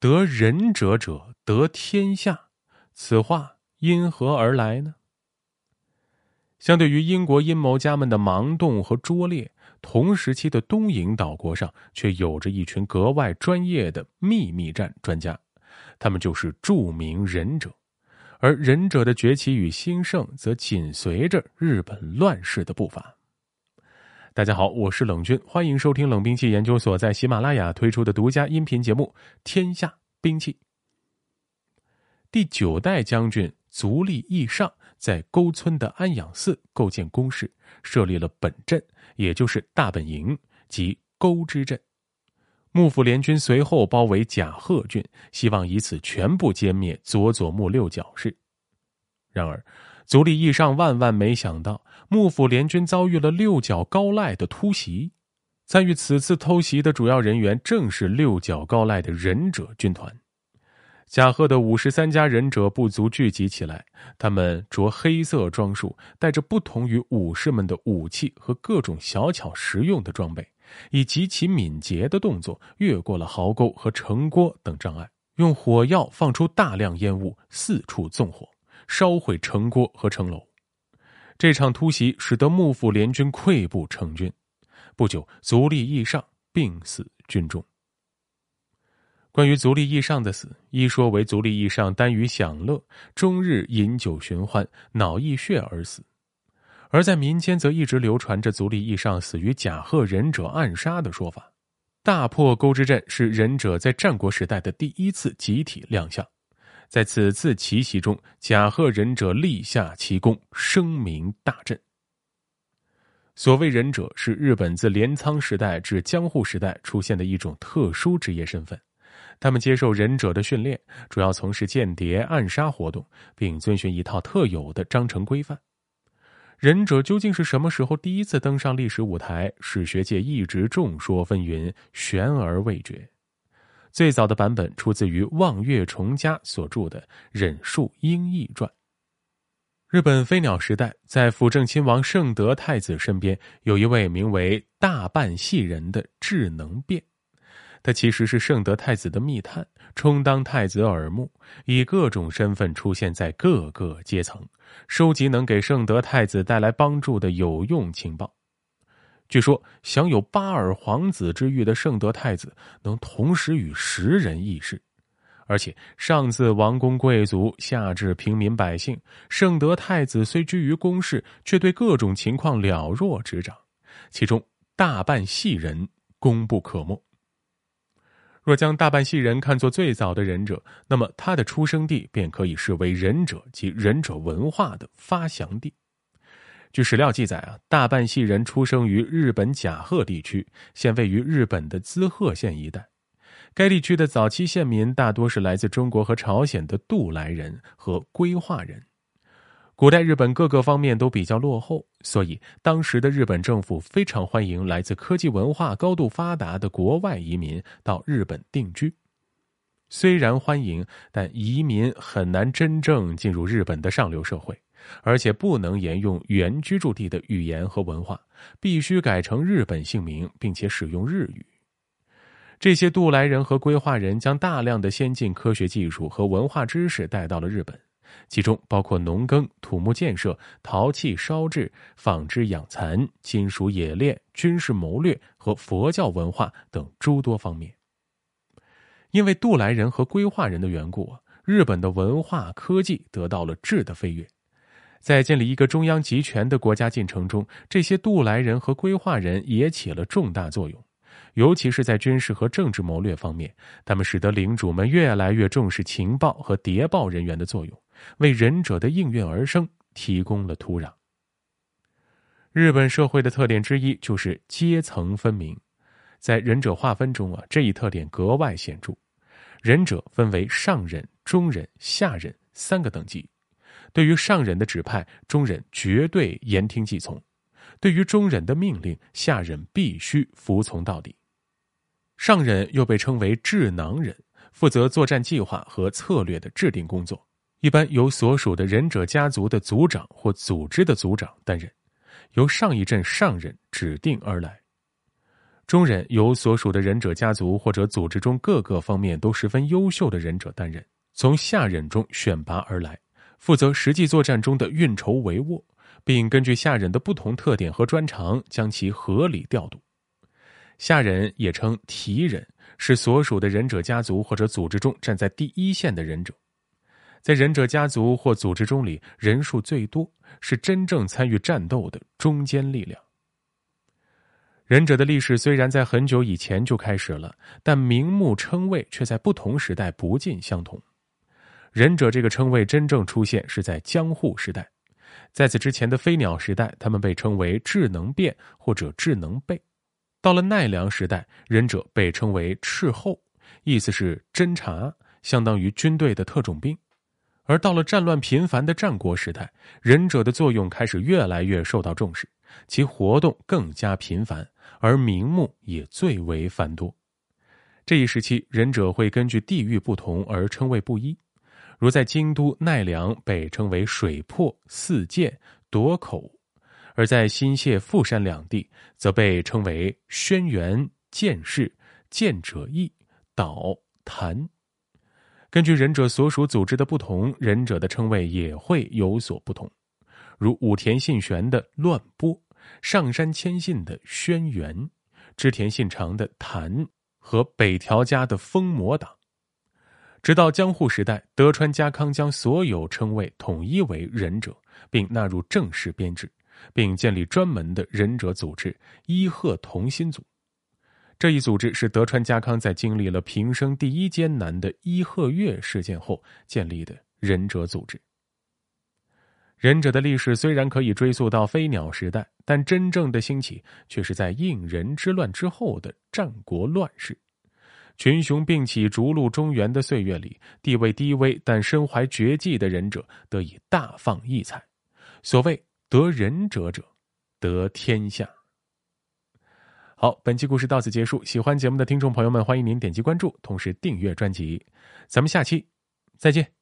得仁者者得天下，此话因何而来呢？相对于英国阴谋家们的盲动和拙劣，同时期的东瀛岛国上却有着一群格外专业的秘密战专家，他们就是著名忍者，而忍者的崛起与兴盛，则紧随着日本乱世的步伐。大家好，我是冷军，欢迎收听冷兵器研究所在喜马拉雅推出的独家音频节目《天下兵器》。第九代将军足利义尚。在沟村的安养寺构建工事，设立了本镇，也就是大本营及沟之镇。幕府联军随后包围甲贺郡，希望以此全部歼灭佐佐木六角氏。然而，足利义尚万万没想到，幕府联军遭遇了六角高赖的突袭。参与此次偷袭的主要人员正是六角高赖的忍者军团。甲贺的五十三家忍者部族聚集起来，他们着黑色装束，带着不同于武士们的武器和各种小巧实用的装备，以极其敏捷的动作越过了壕沟和城郭等障碍，用火药放出大量烟雾，四处纵火，烧毁城郭和城楼。这场突袭使得幕府联军溃不成军，不久，足利义尚病死军中。关于足利义尚的死，一说为足利义尚耽于享乐，终日饮酒寻欢，脑溢血而死；而在民间则一直流传着足利义尚死于甲贺忍者暗杀的说法。大破沟之阵是忍者在战国时代的第一次集体亮相，在此次奇袭中，甲贺忍者立下奇功，声名大振。所谓忍者，是日本自镰仓时代至江户时代出现的一种特殊职业身份。他们接受忍者的训练，主要从事间谍暗杀活动，并遵循一套特有的章程规范。忍者究竟是什么时候第一次登上历史舞台？史学界一直众说纷纭，悬而未决。最早的版本出自于望月重家所著的《忍术英译传》。日本飞鸟时代，在辅政亲王圣德太子身边，有一位名为大半系人的智能变。他其实是圣德太子的密探，充当太子耳目，以各种身份出现在各个阶层，收集能给圣德太子带来帮助的有用情报。据说，享有八耳皇子之誉的圣德太子能同时与十人议事，而且上自王公贵族，下至平民百姓，圣德太子虽居于宫室，却对各种情况了若指掌，其中大半系人功不可没。若将大半系人看作最早的忍者，那么他的出生地便可以视为忍者及忍者文化的发祥地。据史料记载啊，大半系人出生于日本甲贺地区，现位于日本的滋贺县一带。该地区的早期县民大多是来自中国和朝鲜的渡来人和归化人。古代日本各个方面都比较落后，所以当时的日本政府非常欢迎来自科技文化高度发达的国外移民到日本定居。虽然欢迎，但移民很难真正进入日本的上流社会，而且不能沿用原居住地的语言和文化，必须改成日本姓名，并且使用日语。这些渡来人和规划人将大量的先进科学技术和文化知识带到了日本。其中包括农耕、土木建设、陶器烧制、纺织养蚕、金属冶炼、军事谋略和佛教文化等诸多方面。因为渡来人和规划人的缘故日本的文化科技得到了质的飞跃。在建立一个中央集权的国家进程中，这些渡来人和规划人也起了重大作用，尤其是在军事和政治谋略方面，他们使得领主们越来越重视情报和谍报人员的作用。为忍者的应运而生提供了土壤。日本社会的特点之一就是阶层分明，在忍者划分中啊，这一特点格外显著。忍者分为上忍、中忍、下忍三个等级。对于上忍的指派，中忍绝对言听计从；对于中忍的命令，下忍必须服从到底。上忍又被称为智囊忍，负责作战计划和策略的制定工作。一般由所属的忍者家族的族长或组织的族长担任，由上一任上忍指定而来。中忍由所属的忍者家族或者组织中各个方面都十分优秀的忍者担任，从下忍中选拔而来，负责实际作战中的运筹帷幄，并根据下忍的不同特点和专长将其合理调度。下忍也称提忍，是所属的忍者家族或者组织中站在第一线的忍者，在忍者家族或组织中里人数最多，是真正参与战斗的中坚力量。忍者的历史虽然在很久以前就开始了，但名目称谓却在不同时代不尽相同。忍者这个称谓真正出现是在江户时代，在此之前的飞鸟时代，他们被称为智能变或者智能备。到了奈良时代，忍者被称为赤候，意思是侦察，相当于军队的特种兵。而到了战乱频繁的战国时代，忍者的作用开始越来越受到重视，其活动更加频繁。而名目也最为繁多。这一时期，忍者会根据地域不同而称谓不一，如在京都奈良被称为水破、四剑、夺口；而在新泻、富山两地，则被称为轩辕、剑士、剑者义、岛、潭。根据忍者所属组织的不同，忍者的称谓也会有所不同，如武田信玄的乱波。上山谦信的轩辕，织田信长的谭和北条家的封魔党，直到江户时代，德川家康将所有称谓统一为忍者，并纳入正式编制，并建立专门的忍者组织伊贺同心组。这一组织是德川家康在经历了平生第一艰难的伊贺月事件后建立的忍者组织。忍者的历史虽然可以追溯到飞鸟时代，但真正的兴起却是在应仁之乱之后的战国乱世。群雄并起、逐鹿中原的岁月里，地位低微但身怀绝技的忍者得以大放异彩。所谓得忍者者，得天下。好，本期故事到此结束。喜欢节目的听众朋友们，欢迎您点击关注，同时订阅专辑。咱们下期再见。